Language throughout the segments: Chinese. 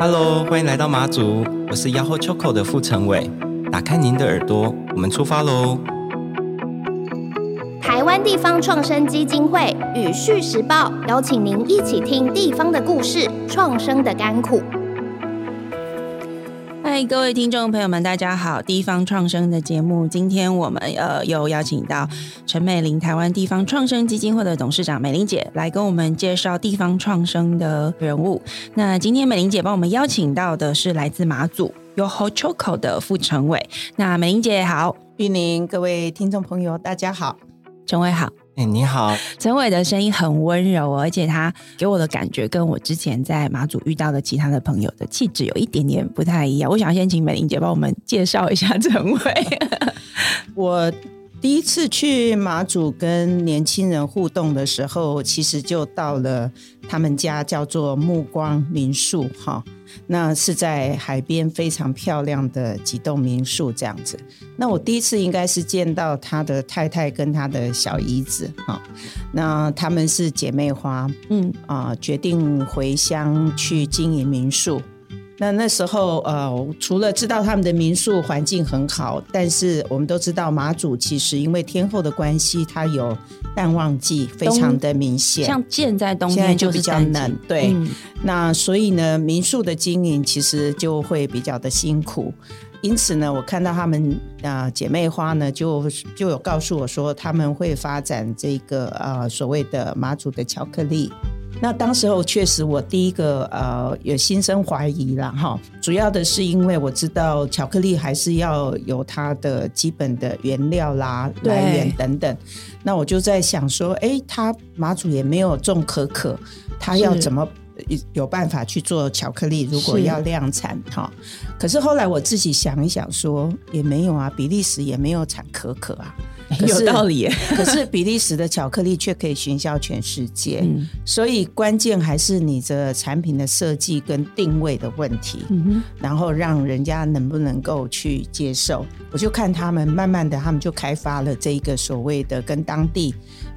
Hello，欢迎来到马祖，我是 Yahoo Choco 的傅成伟。打开您的耳朵，我们出发喽！台湾地方创生基金会与《旭时报》邀请您一起听地方的故事，创生的甘苦。嗨，各位听众朋友们，大家好！地方创生的节目，今天我们呃又邀请到陈美玲，台湾地方创生基金会的董事长美玲姐来跟我们介绍地方创生的人物。那今天美玲姐帮我们邀请到的是来自马祖 YOHO CHOCO 的傅成伟。那美玲姐好，玉宁，各位听众朋友大家好，成伟好。哎，你好，陈伟的声音很温柔，而且他给我的感觉跟我之前在马祖遇到的其他的朋友的气质有一点点不太一样。我想先请美玲姐帮我们介绍一下陈伟。我第一次去马祖跟年轻人互动的时候，其实就到了他们家叫做暮光民宿，哈。那是在海边非常漂亮的几栋民宿这样子。那我第一次应该是见到他的太太跟他的小姨子哈。那他们是姐妹花，嗯啊、呃，决定回乡去经营民宿。那那时候，呃，除了知道他们的民宿环境很好，但是我们都知道马祖其实因为天候的关系，它有淡旺季，非常的明显。像建在冬天就比较冷，对。嗯、那所以呢，民宿的经营其实就会比较的辛苦。因此呢，我看到他们啊、呃、姐妹花呢，就就有告诉我说，他们会发展这个呃所谓的马祖的巧克力。那当时候确实，我第一个呃有心生怀疑了哈。主要的是因为我知道巧克力还是要有它的基本的原料啦、来源等等。那我就在想说，哎，他马祖也没有种可可，他要怎么有办法去做巧克力？如果要量产哈，可是后来我自己想一想说，也没有啊，比利时也没有产可可啊。有道理耶，可是比利时的巧克力却可以行销全世界，嗯、所以关键还是你的产品的设计跟定位的问题，嗯、然后让人家能不能够去接受。我就看他们慢慢的，他们就开发了这一个所谓的跟当地。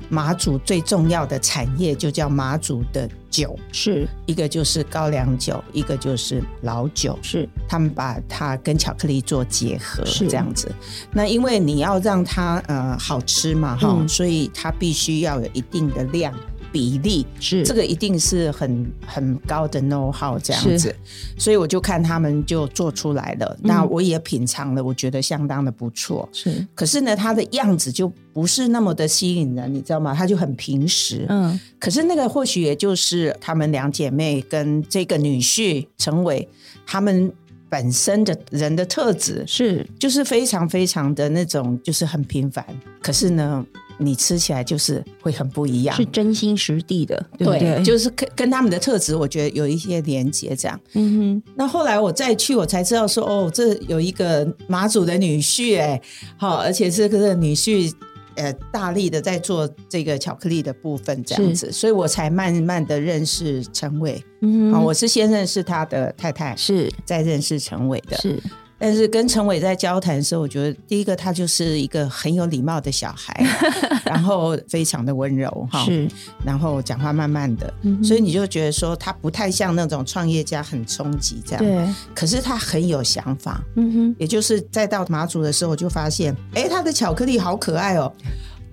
马祖最重要的产业就叫马祖的酒，是。一个就是高粱酒，一个就是老酒，是。他们把它跟巧克力做结合，是。这样子。那因为你要让它呃好吃嘛，哈、嗯，所以它必须要有一定的量。比例是这个一定是很很高的 know how 这样子，所以我就看他们就做出来了。嗯、那我也品尝了，我觉得相当的不错。是，可是呢，它的样子就不是那么的吸引人，你知道吗？它就很平实。嗯，可是那个或许也就是他们两姐妹跟这个女婿成伟他们本身的人的特质是，就是非常非常的那种，就是很平凡。可是呢。你吃起来就是会很不一样，是真心实地的，对不对？对，就是跟跟他们的特质，我觉得有一些连接。这样，嗯哼。那后来我再去，我才知道说，哦，这有一个马祖的女婿，哎，好，而且这个女婿，呃，大力的在做这个巧克力的部分，这样子，所以我才慢慢的认识陈伟。嗯哼，我是先认识他的太太，是再认识陈伟的，是。但是跟陈伟在交谈的时候，我觉得第一个他就是一个很有礼貌的小孩，然后非常的温柔哈，是，然后讲话慢慢的，嗯、所以你就觉得说他不太像那种创业家很冲击这样，对，可是他很有想法，嗯哼，也就是再到马祖的时候，我就发现，哎，他的巧克力好可爱哦，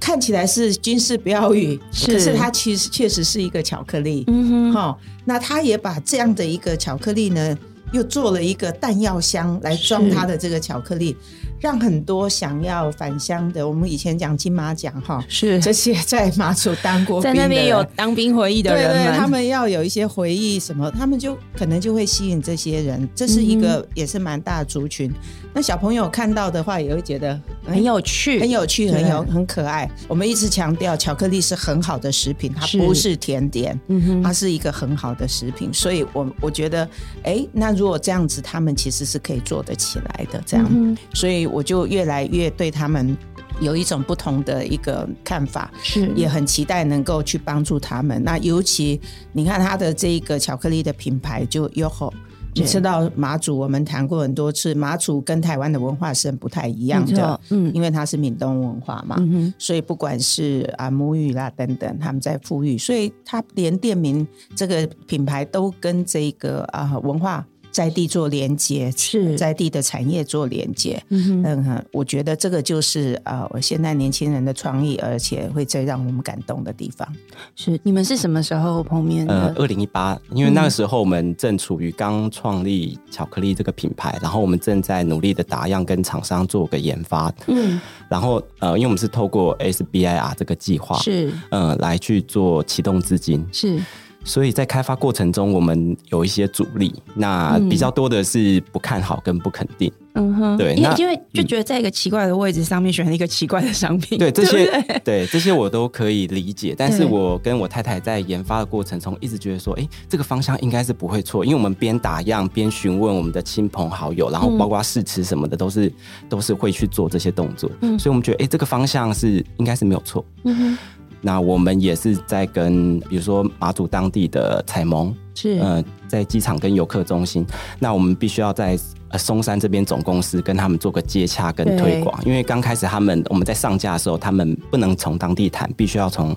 看起来是军事标语，是。可是它其实确实是一个巧克力，嗯哼，好，那他也把这样的一个巧克力呢。又做了一个弹药箱来装他的这个巧克力。让很多想要返乡的，我们以前讲金马奖哈，是这些在马祖当过兵的，在那边有当兵回忆的人们，对对，他们要有一些回忆什么，他们就可能就会吸引这些人，这是一个也是蛮大的族群。那小朋友看到的话，也会觉得很有趣，很有趣，很有很可爱。我们一直强调，巧克力是很好的食品，它不是甜点，嗯，它是一个很好的食品。所以我我觉得，哎，那如果这样子，他们其实是可以做得起来的，这样，嗯、所以。我就越来越对他们有一种不同的一个看法，是也很期待能够去帮助他们。那尤其你看他的这个巧克力的品牌就 YOHO，你知道马祖我们谈过很多次，马祖跟台湾的文化是很不太一样的，嗯，因为它是闽东文化嘛，嗯，所以不管是啊母语啦等等，他们在富裕，所以他连店名这个品牌都跟这个啊文化。在地做连接，是在地的产业做连接。嗯嗯，我觉得这个就是呃，我现在年轻人的创意，而且会最让我们感动的地方。是你们是什么时候碰面的？呃，二零一八，因为那个时候我们正处于刚创立巧克力这个品牌，然后我们正在努力的打样跟厂商做个研发。嗯，然后呃，因为我们是透过 SBIR 这个计划是呃来去做启动资金是。所以在开发过程中，我们有一些阻力，那比较多的是不看好跟不肯定。嗯哼，对，因为因为就觉得在一个奇怪的位置上面选了一个奇怪的商品，对这些对，这些我都可以理解。但是我跟我太太在研发的过程中，一直觉得说，哎，这个方向应该是不会错，因为我们边打样边询问我们的亲朋好友，然后包括试吃什么的，都是都是会去做这些动作。嗯，所以我们觉得，哎，这个方向是应该是没有错。嗯哼。那我们也是在跟，比如说马祖当地的采盟，是。呃，在机场跟游客中心，那我们必须要在呃松山这边总公司跟他们做个接洽跟推广，因为刚开始他们我们在上架的时候，他们不能从当地谈，必须要从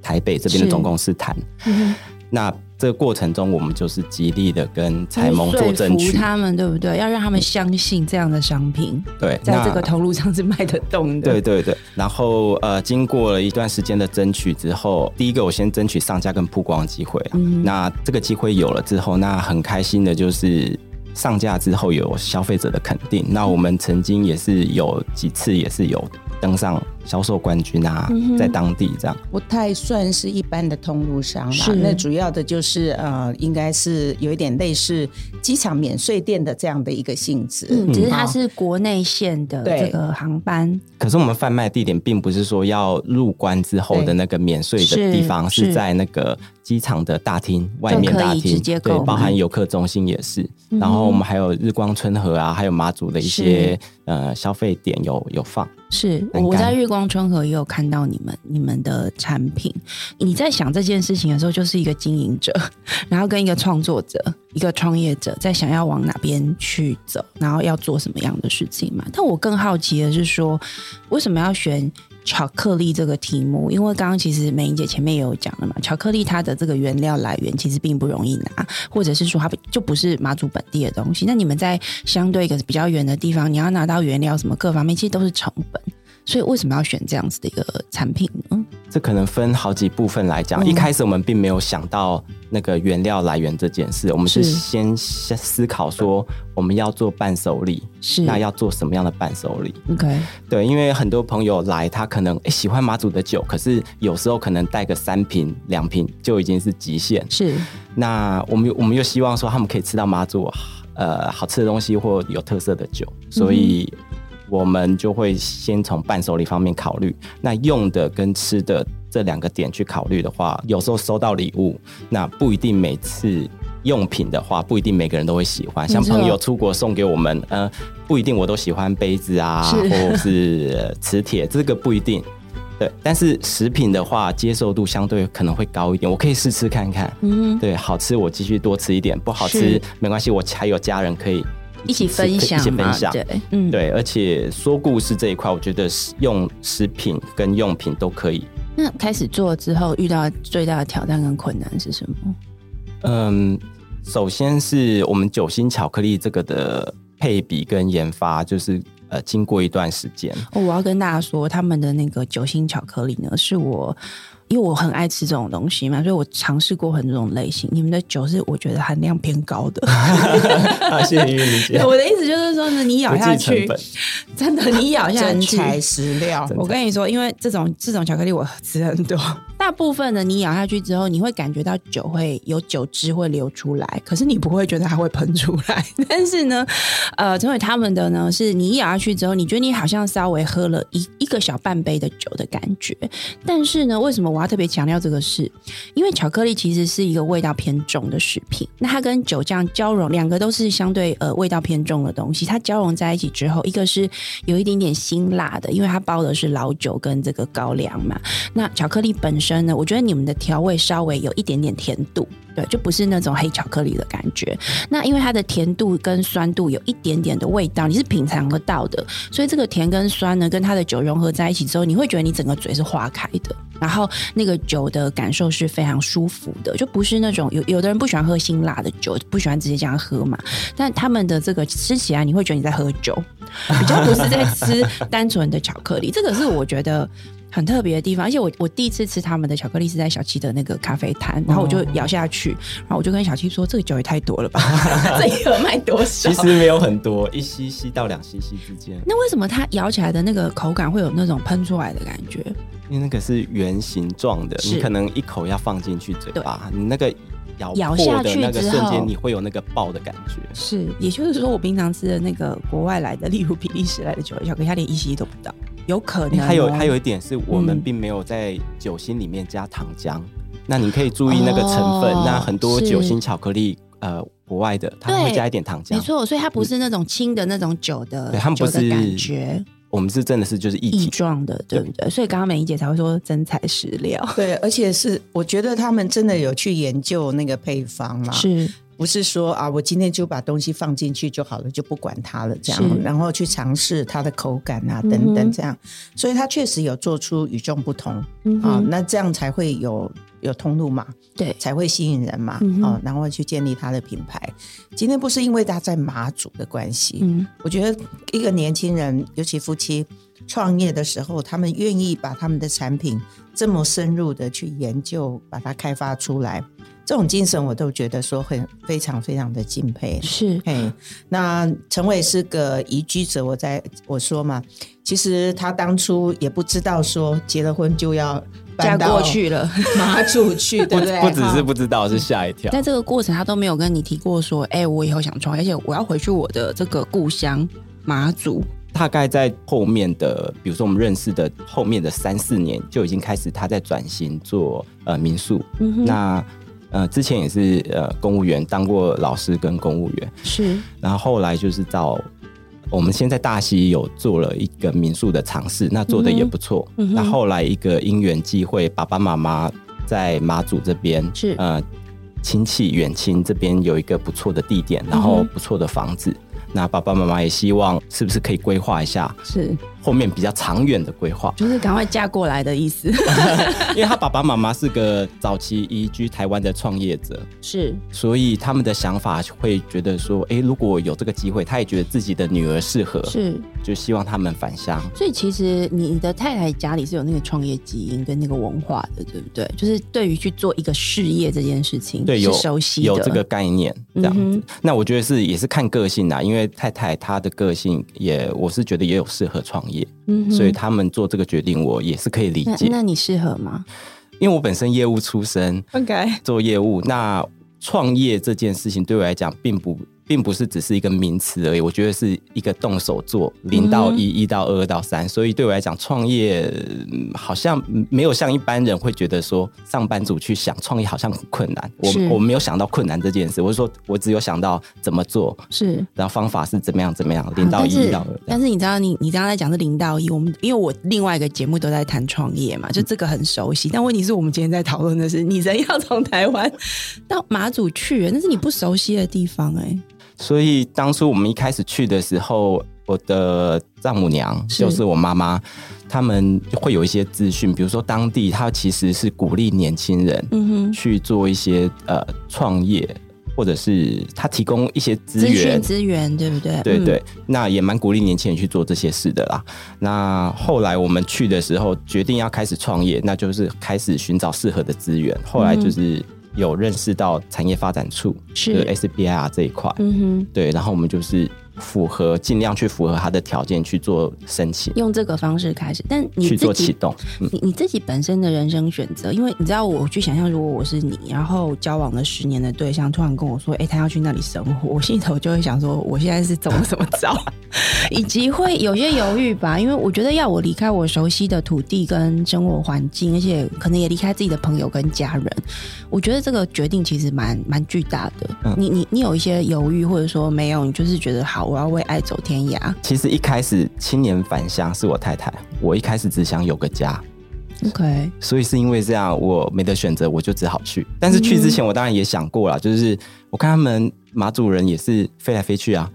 台北这边的总公司谈。嗯，那。这个过程中，我们就是极力的跟财盟做争取，他们对不对？要让他们相信这样的商品，对，在这个投入上是卖得动的。对对对。然后呃，经过了一段时间的争取之后，第一个我先争取上架跟曝光的机会。嗯。那这个机会有了之后，那很开心的就是上架之后有消费者的肯定。那我们曾经也是有几次也是有登上。销售冠军啊，在当地这样不太算是一般的通路商嘛。那主要的就是呃，应该是有一点类似机场免税店的这样的一个性质。嗯，只是它是国内线的这个航班。可是我们贩卖地点并不是说要入关之后的那个免税的地方，是在那个机场的大厅外面大厅，对，包含游客中心也是。然后我们还有日光春河啊，还有马祖的一些呃消费点有有放。是我在月光春河也有看到你们你们的产品。你在想这件事情的时候，就是一个经营者，然后跟一个创作者、一个创业者在想要往哪边去走，然后要做什么样的事情嘛。但我更好奇的是说，为什么要选？巧克力这个题目，因为刚刚其实美英姐前面也有讲了嘛，巧克力它的这个原料来源其实并不容易拿，或者是说它就不是马祖本地的东西。那你们在相对一个比较远的地方，你要拿到原料什么各方面，其实都是成本。所以为什么要选这样子的一个产品呢？这可能分好几部分来讲。嗯、一开始我们并没有想到那个原料来源这件事，我们是先先思考说我们要做伴手礼，是那要做什么样的伴手礼？OK，对，因为很多朋友来，他可能诶喜欢马祖的酒，可是有时候可能带个三瓶两瓶就已经是极限。是，那我们我们又希望说他们可以吃到马祖呃好吃的东西或有特色的酒，所以。嗯我们就会先从伴手礼方面考虑，那用的跟吃的这两个点去考虑的话，有时候收到礼物，那不一定每次用品的话，不一定每个人都会喜欢。像朋友出国送给我们，呃，不一定我都喜欢杯子啊，是或是磁铁，这个不一定。对，但是食品的话，接受度相对可能会高一点。我可以试吃看看，嗯，对，好吃我继续多吃一点，不好吃没关系，我还有家人可以。一起分享，一起分享，对，嗯，对，而且说故事这一块，我觉得用食品跟用品都可以。那开始做之后，遇到最大的挑战跟困难是什么？嗯，首先是我们酒心巧克力这个的配比跟研发，就是呃，经过一段时间。哦，我要跟大家说，他们的那个酒心巧克力呢，是我。因为我很爱吃这种东西嘛，所以我尝试过很多种类型。你们的酒是我觉得含量偏高的，谢谢玉玲姐。我的意思就是说呢，你咬下去，真的，你咬下去，真材实料。我跟你说，因为这种这种巧克力我吃很多。大部分的你咬下去之后，你会感觉到酒会有酒汁会流出来，可是你不会觉得它会喷出来。但是呢，呃，成为他们的呢，是你一咬下去之后，你觉得你好像稍微喝了一一个小半杯的酒的感觉。但是呢，为什么我要特别强调这个事？因为巧克力其实是一个味道偏重的食品，那它跟酒酱交融，两个都是相对呃味道偏重的东西，它交融在一起之后，一个是有一点点辛辣的，因为它包的是老酒跟这个高粱嘛。那巧克力本身。呢，我觉得你们的调味稍微有一点点甜度，对，就不是那种黑巧克力的感觉。那因为它的甜度跟酸度有一点点的味道，你是品尝得到的，所以这个甜跟酸呢，跟它的酒融合在一起之后，你会觉得你整个嘴是化开的。然后那个酒的感受是非常舒服的，就不是那种有有的人不喜欢喝辛辣的酒，不喜欢直接这样喝嘛。但他们的这个吃起来，你会觉得你在喝酒，比较不是在吃单纯的巧克力。这个是我觉得。很特别的地方，而且我我第一次吃他们的巧克力是在小七的那个咖啡摊，然后我就咬下去，然后我就跟小七说：“这个酒也太多了吧，这一盒卖多少？”其实没有很多，一 cc 到两 cc 之间。那为什么它咬起来的那个口感会有那种喷出来的感觉？因为那个是圆形状的，你可能一口要放进去嘴巴，你那个咬咬下去的那个瞬间，你会有那个爆的感觉。是，也就是说，我平常吃的那个国外来的，例如比利时来的酒巧克力，它连一 cc 都不到。有可能、哦，还有还有一点是我们并没有在酒心里面加糖浆，嗯、那你可以注意那个成分。哦、那很多酒心巧克力，呃，国外的他们会加一点糖浆，没错，所以它不是那种轻的那种酒的，对，他们不是感觉。我们是真的是就是液体状的，对不对？对，所以刚刚美伶姐才会说真材实料，对，而且是我觉得他们真的有去研究那个配方嘛，是。不是说啊，我今天就把东西放进去就好了，就不管它了这样，然后去尝试它的口感啊等等这样，嗯、所以它确实有做出与众不同、嗯、啊，那这样才会有有通路嘛，对，才会吸引人嘛，嗯、啊，然后去建立它的品牌。今天不是因为他在马祖的关系，嗯，我觉得一个年轻人，尤其夫妻创业的时候，他们愿意把他们的产品这么深入的去研究，把它开发出来。这种精神我都觉得说很非常非常的敬佩。是，嘿，那陈伟是个移居者，我在我说嘛，其实他当初也不知道说结了婚就要嫁过去了，马祖去，对不对？不只是不知道，是吓一跳。在这个过程，他都没有跟你提过说，哎，我以后想创业，而且我要回去我的这个故乡马祖。大概在后面的，比如说我们认识的后面的三四年，就已经开始他在转型做呃民宿。嗯哼，那。呃，之前也是呃公务员，当过老师跟公务员，是。然后后来就是到我们现在大溪有做了一个民宿的尝试，那做的也不错。那后来一个因缘际会，爸爸妈妈在马祖这边是呃亲戚远亲这边有一个不错的地点，然后不错的房子。嗯那爸爸妈妈也希望，是不是可以规划一下？是后面比较长远的规划，就是赶快嫁过来的意思。因为他爸爸妈妈是个早期移居台湾的创业者，是，所以他们的想法会觉得说，哎、欸，如果有这个机会，他也觉得自己的女儿适合，是，就希望他们返乡。所以其实你的太太家里是有那个创业基因跟那个文化的，对不对？就是对于去做一个事业这件事情，对，有熟悉有这个概念这样子。嗯、那我觉得是也是看个性啊，因为。太太她的个性也，我是觉得也有适合创业，嗯、所以他们做这个决定，我也是可以理解。那，那你适合吗？因为我本身业务出身，OK，做业务，那创业这件事情对我来讲并不。并不是只是一个名词而已，我觉得是一个动手做，零到一，一到二，二到三。所以对我来讲，创业好像没有像一般人会觉得说，上班族去想创业好像很困难。我我没有想到困难这件事，我是说我只有想到怎么做，是，然后方法是怎么样怎么样，零到一，一到二。但是你知道，你你刚刚在讲是零到一，我们因为我另外一个节目都在谈创业嘛，就这个很熟悉。嗯、但问题是我们今天在讨论的是，你人要从台湾到马祖去，那是你不熟悉的地方哎、欸。所以当初我们一开始去的时候，我的丈母娘就是我妈妈，他们会有一些资讯，比如说当地他其实是鼓励年轻人去做一些呃创业，或者是他提供一些资源资源，对不对？对对，那也蛮鼓励年轻人去做这些事的啦。那后来我们去的时候，决定要开始创业，那就是开始寻找适合的资源。后来就是。有认识到产业发展处是 SBIR 这一块，嗯哼，对，然后我们就是。符合尽量去符合他的条件去做申请，用这个方式开始。但你去做启动，嗯、你你自己本身的人生选择，因为你知道，我去想象，如果我是你，然后交往了十年的对象突然跟我说，哎、欸，他要去那里生活，我心里头就会想说，我现在是走了什么招，以及会有些犹豫吧。因为我觉得要我离开我熟悉的土地跟生活环境，而且可能也离开自己的朋友跟家人，我觉得这个决定其实蛮蛮巨大的。嗯、你你你有一些犹豫，或者说没有，你就是觉得好。我要为爱走天涯。其实一开始青年返乡是我太太，我一开始只想有个家。OK，所以是因为这样，我没得选择，我就只好去。但是去之前，我当然也想过了，嗯、就是我看他们马主人也是飞来飞去啊，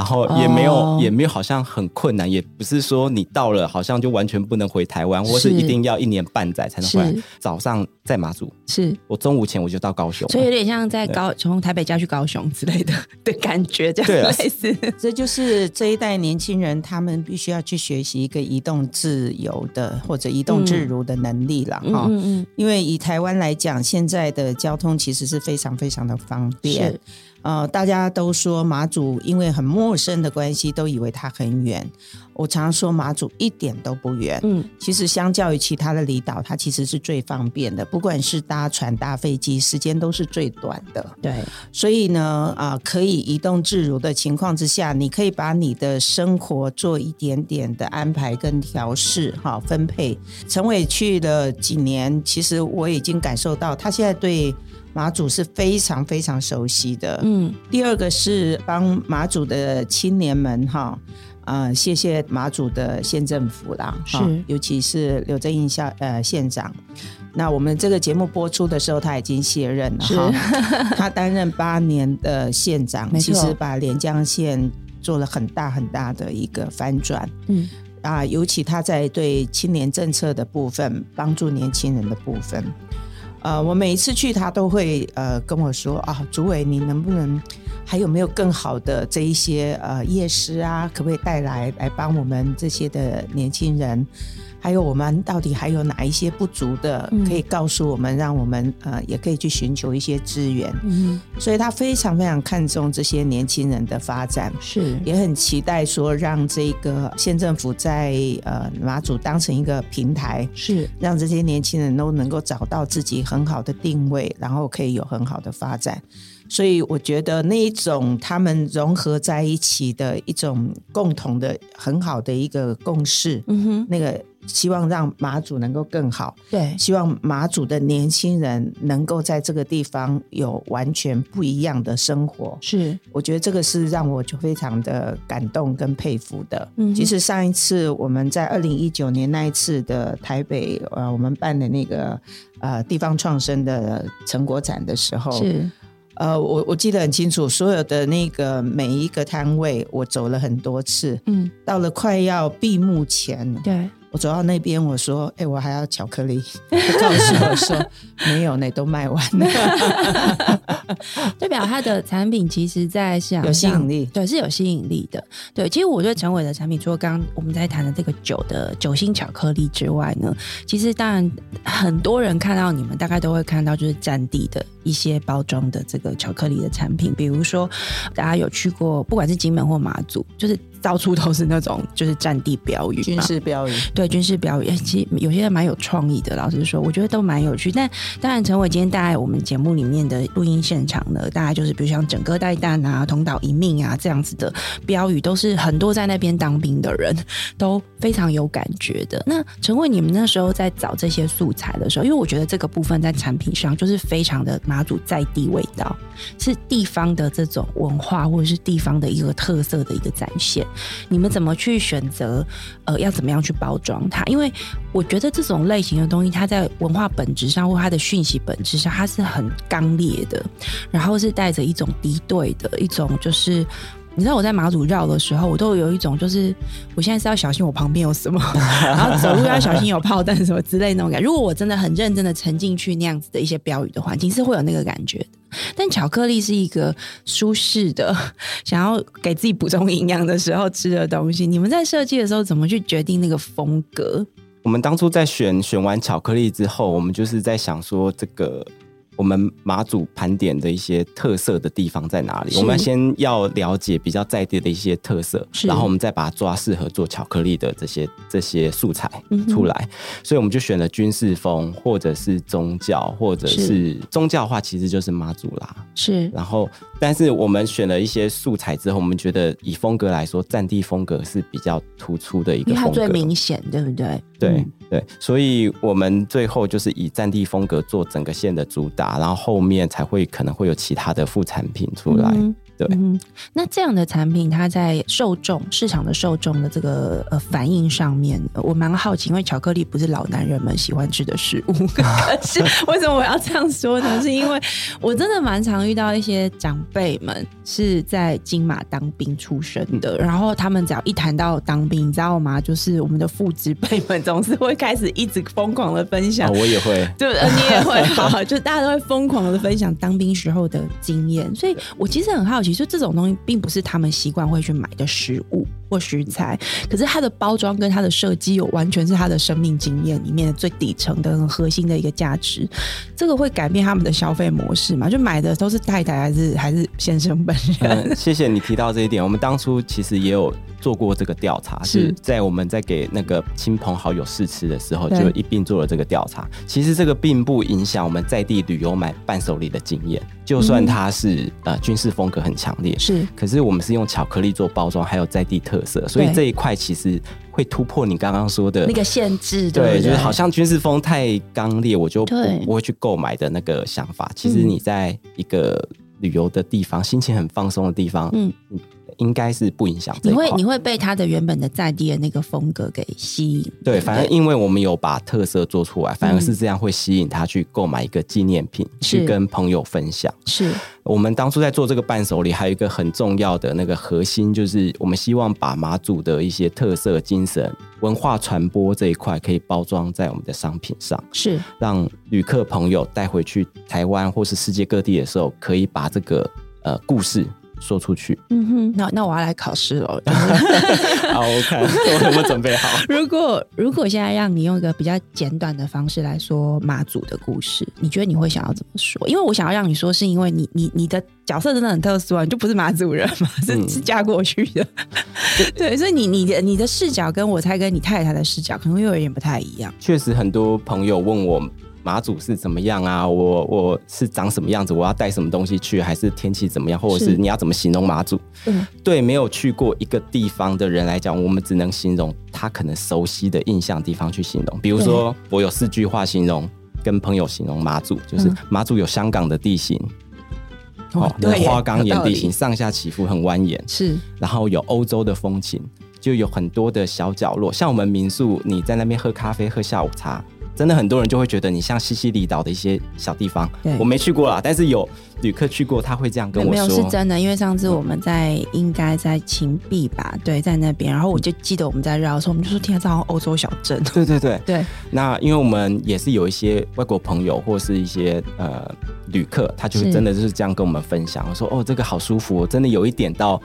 然后也没有、哦、也没有好像很困难，也不是说你到了好像就完全不能回台湾，或是一定要一年半载才能回来。早上在马祖，是。我中午前我就到高雄，所以有点像在高从台北家去高雄之类的 的感觉，这样类似。这就是这一代年轻人他们必须要去学习一个移动自由的或者移动自如的能力了哈。嗯嗯，因为以台湾来讲，现在的交通其实是非常非常的方便。呃，大家都说马祖因为很陌生的关系，都以为它很远。我常常说马祖一点都不远。嗯，其实相较于其他的离岛，它其实是最方便的。不管是搭船、搭飞机，时间都是最短的。对，所以呢，啊、呃，可以移动自如的情况之下，你可以把你的生活做一点点的安排跟调试，哈，分配。陈伟去了几年，其实我已经感受到，他现在对。马祖是非常非常熟悉的。嗯，第二个是帮马祖的青年们哈，啊、呃，谢谢马祖的县政府啦，是，尤其是刘正英校呃县长。那我们这个节目播出的时候，他已经卸任了哈，他担任八年的县长，其实把连江县做了很大很大的一个翻转。嗯，啊，尤其他在对青年政策的部分，帮助年轻人的部分。呃，我每一次去，他都会呃跟我说啊，主委，你能不能还有没有更好的这一些呃夜师啊，可不可以带来来帮我们这些的年轻人？还有我们到底还有哪一些不足的，可以告诉我们，让我们呃也可以去寻求一些资源。嗯，所以他非常非常看重这些年轻人的发展，是。也很期待说让这个县政府在呃马祖当成一个平台，是。让这些年轻人都能够找到自己很好的定位，然后可以有很好的发展。所以我觉得那一种他们融合在一起的一种共同的很好的一个共识，嗯哼，那个希望让马祖能够更好，对，希望马祖的年轻人能够在这个地方有完全不一样的生活，是，我觉得这个是让我就非常的感动跟佩服的。嗯，其实上一次我们在二零一九年那一次的台北呃，我们办的那个呃地方创生的成果展的时候是。呃，我我记得很清楚，所有的那个每一个摊位，我走了很多次。嗯，到了快要闭幕前，对。我走到那边，我说：“哎、欸，我还要巧克力。”他告诉我说：“没有，那都卖完了。”代表他的产品其实，在市场有吸引力，对，是有吸引力的。对，其实我对陈伟的产品，除了刚刚我们在谈的这个酒的酒心巧克力之外呢，其实当然很多人看到你们，大概都会看到就是在地的一些包装的这个巧克力的产品，比如说大家有去过，不管是金门或马祖，就是。到处都是那种就是战地标语、军事标语，对军事标语，其实有些人蛮有创意的。老实说，我觉得都蛮有趣。但当然，陈伟今天带来我们节目里面的录音现场呢，大概就是比如像“整个带旦”啊、“同岛一命”啊这样子的标语，都是很多在那边当兵的人都非常有感觉的。那陈伟，你们那时候在找这些素材的时候，因为我觉得这个部分在产品上就是非常的马祖在地味道，是地方的这种文化或者是地方的一个特色的一个展现。你们怎么去选择？呃，要怎么样去包装它？因为我觉得这种类型的东西，它在文化本质上或它的讯息本质上，它是很刚烈的，然后是带着一种敌对的一种，就是你知道我在马祖绕的时候，我都有一种就是我现在是要小心我旁边有什么，然后走路要小心有炮弹什么之类那种感觉。如果我真的很认真的沉进去那样子的一些标语的环境，是会有那个感觉的。但巧克力是一个舒适的，想要给自己补充营养的时候吃的东西。你们在设计的时候怎么去决定那个风格？我们当初在选选完巧克力之后，我们就是在想说这个。我们马祖盘点的一些特色的地方在哪里？我们先要了解比较在地的一些特色，然后我们再把它抓适合做巧克力的这些这些素材出来。嗯、所以我们就选了军事风，或者是宗教，或者是宗教的话，其实就是妈祖啦。是，然后但是我们选了一些素材之后，我们觉得以风格来说，战地风格是比较突出的一个风格，因为它最明显，对不对？对、嗯、对，所以我们最后就是以战地风格做整个线的主打。然后后面才会可能会有其他的副产品出来。嗯对，嗯，那这样的产品，它在受众市场的受众的这个呃反应上面，我蛮好奇，因为巧克力不是老男人们喜欢吃的食物，可是为什么我要这样说呢？是因为我真的蛮常遇到一些长辈们是在金马当兵出身的，嗯、然后他们只要一谈到当兵，你知道吗？就是我们的父执辈们总是会开始一直疯狂的分享，哦、我也会，对，你也会，好，就大家都会疯狂的分享当兵时候的经验，所以我其实很好奇。其实这种东西并不是他们习惯会去买的食物。或食材，可是它的包装跟它的设计有完全是它的生命经验里面的最底层的很核心的一个价值。这个会改变他们的消费模式嘛？就买的都是太太还是还是先生本人？嗯，谢谢你提到这一点。我们当初其实也有做过这个调查，是在我们在给那个亲朋好友试吃的时候，就一并做了这个调查。其实这个并不影响我们在地旅游买伴手礼的经验。就算它是、嗯、呃军事风格很强烈，是，可是我们是用巧克力做包装，还有在地特色，所以这一块其实会突破你刚刚说的那个限制，对，对，就是好像军事风太刚烈，我就不不会去购买的那个想法。其实你在一个旅游的地方，心情很放松的地方，嗯。应该是不影响。你会你会被他的原本的在地的那个风格给吸引。对，反正因为我们有把特色做出来，反而是这样会吸引他去购买一个纪念品，嗯、去跟朋友分享。是我们当初在做这个伴手礼，还有一个很重要的那个核心，就是我们希望把马祖的一些特色精神、文化传播这一块，可以包装在我们的商品上，是让旅客朋友带回去台湾或是世界各地的时候，可以把这个呃故事。说出去，嗯哼，那那我要来考试了。好，我看 我有没有准备好。如果如果现在让你用一个比较简短的方式来说马祖的故事，你觉得你会想要怎么说？因为我想要让你说，是因为你你你的角色真的很特殊啊，你就不是马祖人嘛，是、嗯、是嫁过去的。对，所以你你的你的视角跟我猜跟你太太的视角可能又有一点不太一样。确实，很多朋友问我。马祖是怎么样啊？我我是长什么样子？我要带什么东西去？还是天气怎么样？或者是你要怎么形容马祖？嗯，对，没有去过一个地方的人来讲，我们只能形容他可能熟悉的印象地方去形容。比如说，我有四句话形容，跟朋友形容马祖，就是马祖有香港的地形，嗯、哦，有花岗岩地形，上下起伏很蜿蜒，是，然后有欧洲的风情，就有很多的小角落，像我们民宿，你在那边喝咖啡、喝下午茶。真的很多人就会觉得你像西西里岛的一些小地方，我没去过啦，但是有旅客去过，他会这样跟我说。没有是真的，因为上次我们在应该在琴壁吧，对，在那边，然后我就记得我们在绕的时候，我们就说天啊，这好像欧洲小镇。对对对对。那因为我们也是有一些外国朋友或是一些呃旅客，他就是真的就是这样跟我们分享，说哦，这个好舒服，我真的有一点到。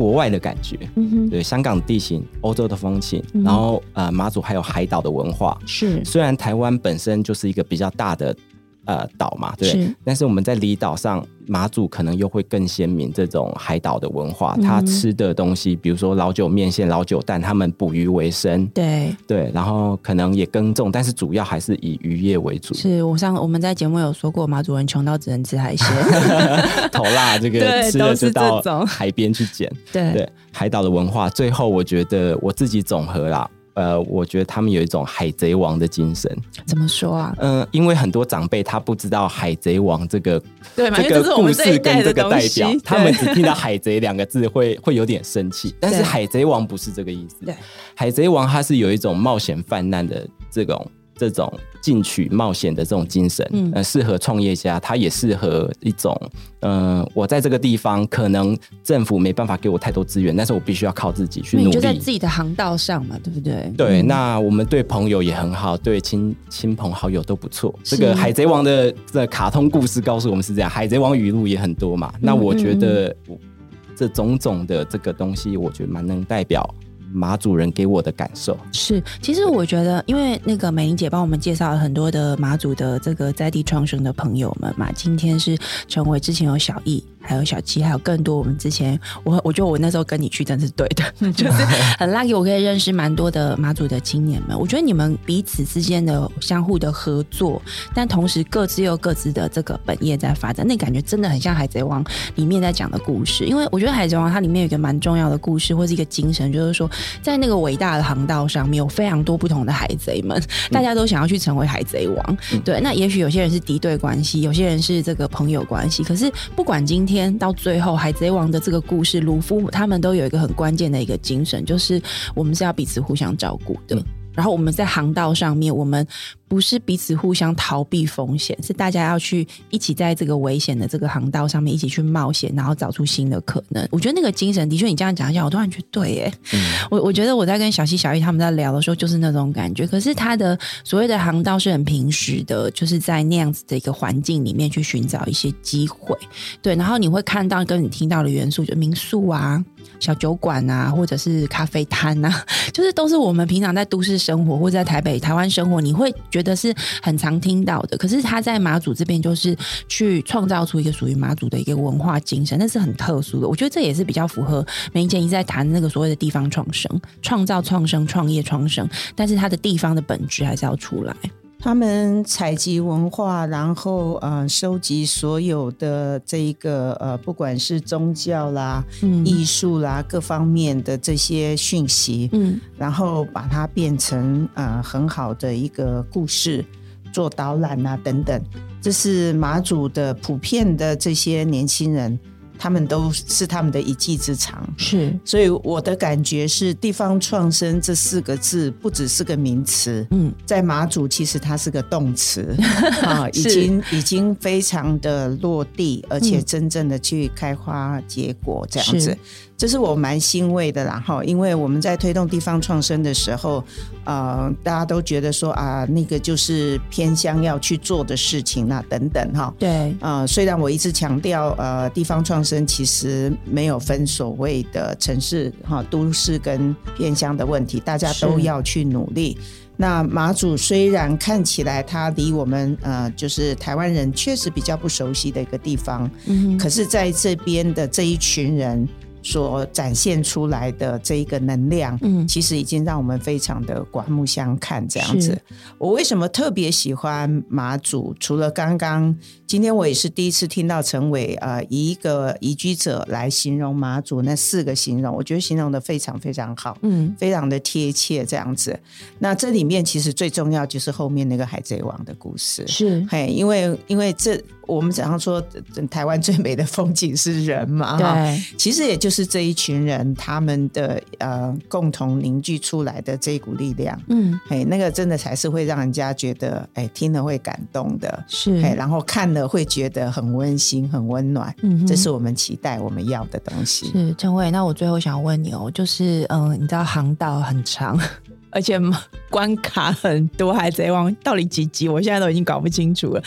国外的感觉，嗯哼，对，香港的地形、欧洲的风情，嗯、然后呃，马祖还有海岛的文化，是。虽然台湾本身就是一个比较大的。呃，岛嘛，对，但是我们在离岛上，马祖可能又会更鲜明这种海岛的文化。他、嗯、吃的东西，比如说老酒面线、老酒蛋，他们捕鱼为生，对对，然后可能也耕种，但是主要还是以渔业为主。是我上我们在节目有说过，马祖人穷到只能吃海鲜，头辣这个 吃了就到海边去捡。对对，海岛的文化，最后我觉得我自己总和啦。呃，我觉得他们有一种海贼王的精神。怎么说啊？嗯、呃，因为很多长辈他不知道海贼王这个对这个故事跟这个代表，他们只听到海贼两个字会会有点生气。但是海贼王不是这个意思。对，海贼王他是有一种冒险犯难的这种。这种进取冒险的这种精神，嗯，呃，适合创业家，他也适合一种，嗯、呃，我在这个地方可能政府没办法给我太多资源，但是我必须要靠自己去努力。你就在自己的航道上嘛，对不对？对，那我们对朋友也很好，对亲亲朋好友都不错。这个海贼王的这卡通故事告诉我们是这样，海贼王语录也很多嘛。那我觉得这种种的这个东西，我觉得蛮能代表。马祖人给我的感受是，其实我觉得，因为那个美玲姐帮我们介绍了很多的马祖的这个在地创生的朋友们嘛，今天是成为之前有小易。还有小七，还有更多。我们之前，我我觉得我那时候跟你去真是对的，就是很 lucky，我可以认识蛮多的马祖的青年们。我觉得你们彼此之间的相互的合作，但同时各自又各自的这个本业在发展，那感觉真的很像《海贼王》里面在讲的故事。因为我觉得《海贼王》它里面有一个蛮重要的故事，或是一个精神，就是说在那个伟大的航道上面有非常多不同的海贼们，大家都想要去成为海贼王。对，那也许有些人是敌对关系，有些人是这个朋友关系。可是不管今天。天到最后，《海贼王》的这个故事，鲁夫他们都有一个很关键的一个精神，就是我们是要彼此互相照顾的。然后我们在航道上面，我们不是彼此互相逃避风险，是大家要去一起在这个危险的这个航道上面一起去冒险，然后找出新的可能。我觉得那个精神，的确你这样讲一下，我突然觉得对耶。嗯、我我觉得我在跟小西、小玉他们在聊的时候，就是那种感觉。可是他的所谓的航道是很平实的，就是在那样子的一个环境里面去寻找一些机会。对，然后你会看到跟你听到的元素，就民宿啊。小酒馆啊，或者是咖啡摊啊，就是都是我们平常在都市生活或在台北、台湾生活，你会觉得是很常听到的。可是他在马祖这边，就是去创造出一个属于马祖的一个文化精神，那是很特殊的。我觉得这也是比较符合梅姐一直在谈那个所谓的地方创生、创造创生、创业创生，但是他的地方的本质还是要出来。他们采集文化，然后呃收集所有的这一个呃不管是宗教啦、嗯、艺术啦各方面的这些讯息，嗯，然后把它变成呃很好的一个故事，做导览啊等等，这是马祖的普遍的这些年轻人。他们都是他们的一技之长，是，所以我的感觉是“地方创生”这四个字不只是个名词，嗯，在马祖其实它是个动词 啊，已经已经非常的落地，而且真正的去开花结果这样子。这是我蛮欣慰的啦，哈，因为我们在推动地方创生的时候，呃，大家都觉得说啊，那个就是偏乡要去做的事情那等等，哈，对，呃，虽然我一直强调，呃，地方创生其实没有分所谓的城市哈、都市跟偏乡的问题，大家都要去努力。那马祖虽然看起来它离我们呃，就是台湾人确实比较不熟悉的一个地方，嗯，可是在这边的这一群人。所展现出来的这一个能量，嗯，其实已经让我们非常的刮目相看。这样子，我为什么特别喜欢马祖？除了刚刚今天我也是第一次听到陈伟呃以一个移居者来形容马祖那四个形容，我觉得形容的非常非常好，嗯，非常的贴切。这样子，那这里面其实最重要就是后面那个海贼王的故事，是嘿，因为因为这。我们常常说，台湾最美的风景是人嘛，对，其实也就是这一群人他们的呃共同凝聚出来的这一股力量，嗯，哎，那个真的才是会让人家觉得，哎，听了会感动的，是，哎，然后看了会觉得很温馨、很温暖，嗯，这是我们期待我们要的东西。是，陈伟，那我最后想问你哦，就是嗯，你知道航道很长。而且关卡很多，海贼王到底几集？我现在都已经搞不清楚了。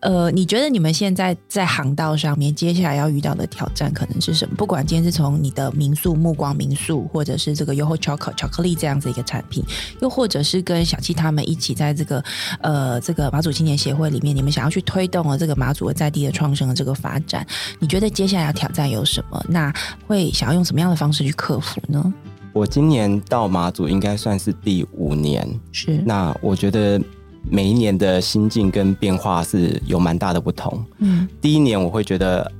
呃，你觉得你们现在在航道上面，接下来要遇到的挑战可能是什么？不管今天是从你的民宿目光民宿，或者是这个 YOHO CHOCO 巧克力这样子一个产品，又或者是跟小七他们一起在这个呃这个马祖青年协会里面，你们想要去推动了这个马祖的在地的创生的这个发展，你觉得接下来要挑战有什么？那会想要用什么样的方式去克服呢？我今年到马祖应该算是第五年，是。那我觉得每一年的心境跟变化是有蛮大的不同。嗯，第一年我会觉得，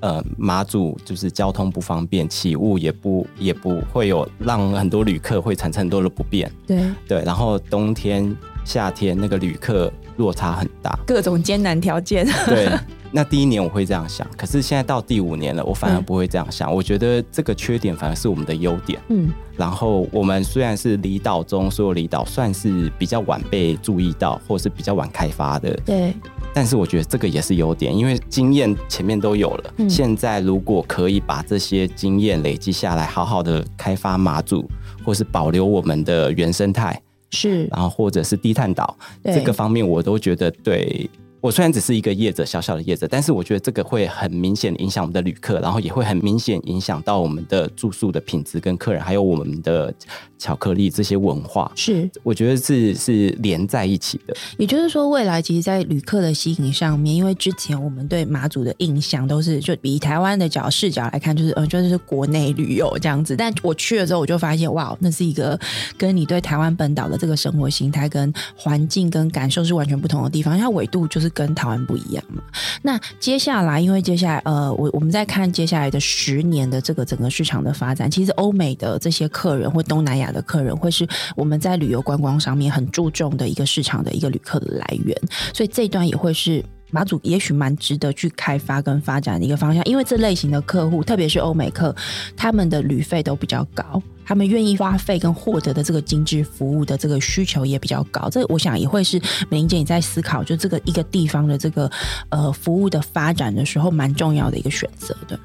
呃，马祖就是交通不方便，起雾也不也不会有让很多旅客会产生很多的不便。对对，然后冬天、夏天那个旅客落差很大，各种艰难条件。对。那第一年我会这样想，可是现在到第五年了，我反而不会这样想。嗯、我觉得这个缺点反而是我们的优点。嗯，然后我们虽然是离岛中所有离岛算是比较晚被注意到，或是比较晚开发的。对，但是我觉得这个也是优点，因为经验前面都有了。嗯、现在如果可以把这些经验累积下来，好好的开发马祖，或是保留我们的原生态，是，然后或者是低碳岛这个方面，我都觉得对。我虽然只是一个业者，小小的业者，但是我觉得这个会很明显影响我们的旅客，然后也会很明显影响到我们的住宿的品质跟客人，还有我们的巧克力这些文化。是，我觉得是是连在一起的。也就是说，未来其实，在旅客的吸引上面，因为之前我们对马祖的印象都是，就以台湾的角视角来看，就是嗯，就是国内旅游这样子。但我去了之后，我就发现，哇，那是一个跟你对台湾本岛的这个生活形态、跟环境、跟感受是完全不同的地方，因为它纬度就是。跟台湾不一样嘛？那接下来，因为接下来，呃，我我们在看接下来的十年的这个整个市场的发展，其实欧美的这些客人或东南亚的客人，会是我们在旅游观光上面很注重的一个市场的一个旅客的来源，所以这一段也会是马祖也许蛮值得去开发跟发展的一个方向，因为这类型的客户，特别是欧美客，他们的旅费都比较高，他们愿意花费跟获得的这个精致服务的这个需求也比较高。这我想也会是美玲姐你在思考，就这个一个地方的这个呃服务的发展的时候，蛮重要的一个选择的。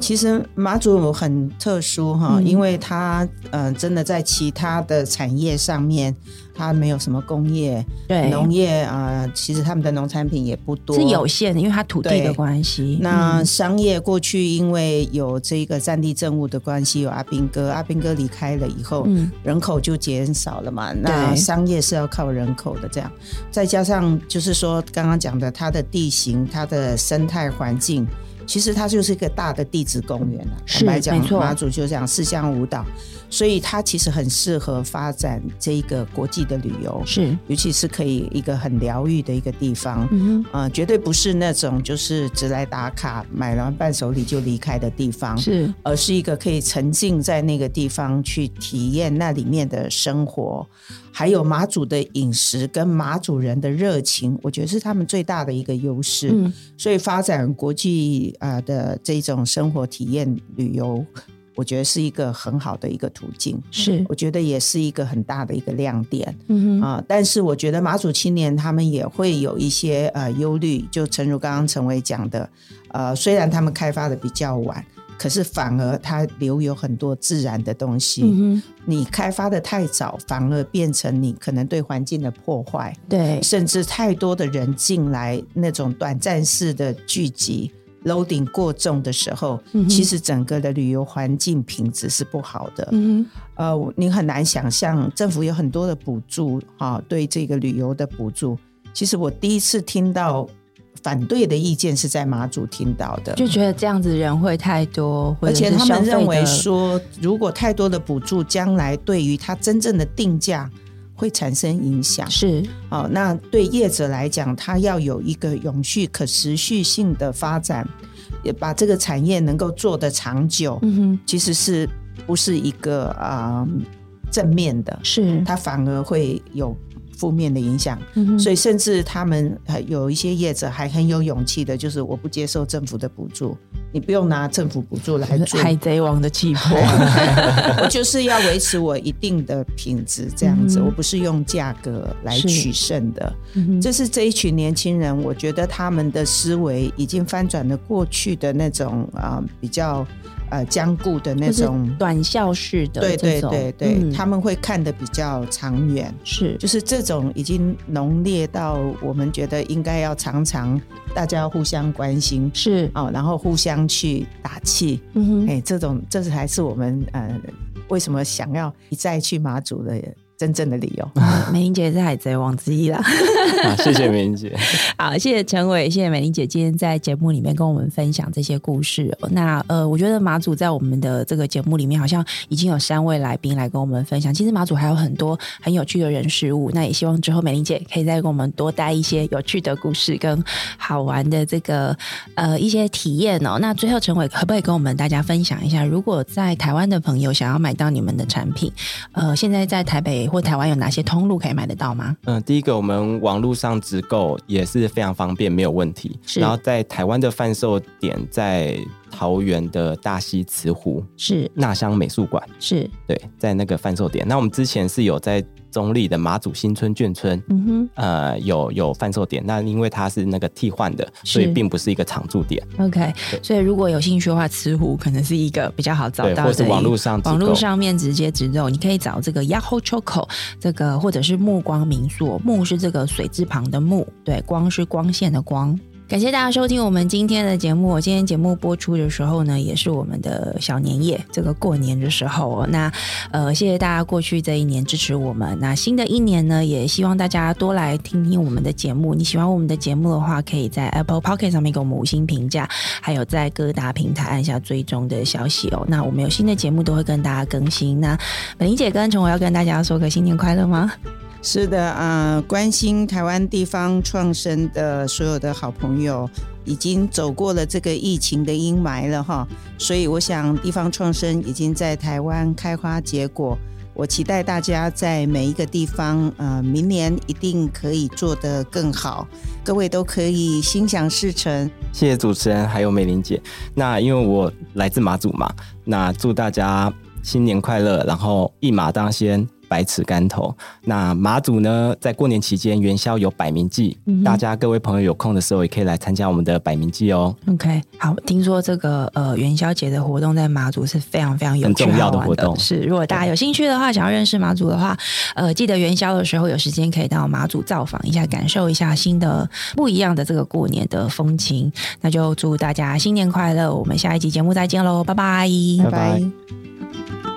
其实马祖很特殊哈，嗯、因为它嗯、呃，真的在其他的产业上面，它没有什么工业，对农业啊、呃，其实他们的农产品也不多，是有限的，因为它土地的关系。那商业过去因为有这个战地政务的关系，有阿兵哥，阿兵哥离开了以后，嗯、人口就减少了嘛。那商业是要靠人口的，这样再加上就是说刚刚讲的它的地形、它的生态环境。其实它就是一个大的地质公园了，坦白讲，马祖就这样四乡五岛，所以它其实很适合发展这一个国际的旅游，是，尤其是可以一个很疗愈的一个地方，嗯哼，呃，绝对不是那种就是只来打卡、买完伴手礼就离开的地方，是，而是一个可以沉浸在那个地方去体验那里面的生活。还有马祖的饮食跟马祖人的热情，我觉得是他们最大的一个优势。嗯，所以发展国际啊的这种生活体验旅游，我觉得是一个很好的一个途径。是，我觉得也是一个很大的一个亮点。嗯哼啊，但是我觉得马祖青年他们也会有一些呃忧虑，就诚如刚刚陈伟讲的，呃，虽然他们开发的比较晚。可是反而它留有很多自然的东西，嗯、你开发的太早，反而变成你可能对环境的破坏，对，甚至太多的人进来那种短暂式的聚集，loading 过重的时候，嗯、其实整个的旅游环境品质是不好的。嗯，呃，你很难想象政府有很多的补助，哈、哦，对这个旅游的补助，其实我第一次听到。反对的意见是在马祖听到的，就觉得这样子人会太多，而且他们认为说，如果太多的补助，将来对于他真正的定价会产生影响。是，哦，那对业者来讲，他要有一个永续、可持续性的发展，也把这个产业能够做得长久。嗯哼，其实是不是一个啊、呃、正面的？是，他反而会有。负面的影响，嗯、所以甚至他们有一些业者还很有勇气的，就是我不接受政府的补助，你不用拿政府补助来 做。海贼王的气魄，我就是要维持我一定的品质，这样子，嗯、我不是用价格来取胜的。这是这一群年轻人，我觉得他们的思维已经翻转了过去的那种啊、呃、比较。呃，坚固的那种。短效式的，对对对对，嗯、他们会看得比较长远，是，就是这种已经浓烈到我们觉得应该要常常大家要互相关心，是。哦，然后互相去打气，嗯哼，哎，这种这才是我们呃为什么想要一再去马祖的。真正的理由，美玲姐是海贼王之一啦。啊，谢谢美玲姐。好，谢谢陈伟，谢谢美玲姐今天在节目里面跟我们分享这些故事。那呃，我觉得马祖在我们的这个节目里面，好像已经有三位来宾来跟我们分享。其实马祖还有很多很有趣的人事物。那也希望之后美玲姐可以再跟我们多带一些有趣的故事跟好玩的这个呃一些体验哦。那最后陈伟可不可以跟我们大家分享一下，如果在台湾的朋友想要买到你们的产品，呃，现在在台北。或台湾有哪些通路可以买得到吗？嗯，第一个我们网络上直购也是非常方便，没有问题。是然后在台湾的贩售点在桃园的大溪慈湖，是纳香美术馆，是对，在那个贩售点。那我们之前是有在。中立的马祖新村眷村，嗯哼，呃，有有贩售点，那因为它是那个替换的，所以并不是一个常驻点。OK，所以如果有兴趣的话，慈湖可能是一个比较好找到的，或是网络上网络上面直接直购，你可以找这个 Yahoo Choco 这个，或者是目光民宿，目是这个水字旁的目，对，光是光线的光。感谢大家收听我们今天的节目。今天节目播出的时候呢，也是我们的小年夜，这个过年的时候。那呃，谢谢大家过去这一年支持我们。那新的一年呢，也希望大家多来听听我们的节目。你喜欢我们的节目的话，可以在 Apple Podcast 上面给我们五星评价，还有在各大平台按下追踪的消息哦。那我们有新的节目都会跟大家更新。那美伶姐跟成伟要跟大家说个新年快乐吗？是的啊、关心台湾地方创生的所有的好朋友，已经走过了这个疫情的阴霾了哈，所以我想地方创生已经在台湾开花结果，我期待大家在每一个地方，呃，明年一定可以做得更好，各位都可以心想事成。谢谢主持人，还有美玲姐。那因为我来自马祖嘛，那祝大家新年快乐，然后一马当先。百尺竿头。那马祖呢，在过年期间元宵有百名祭，嗯、大家各位朋友有空的时候也可以来参加我们的百名祭哦。OK，好，听说这个呃元宵节的活动在马祖是非常非常有趣很重要的活动。是，如果大家有兴趣的话，想要认识马祖的话，呃，记得元宵的时候有时间可以到马祖造访一下，感受一下新的不一样的这个过年的风情。那就祝大家新年快乐！我们下一集节目再见喽，拜拜，拜拜。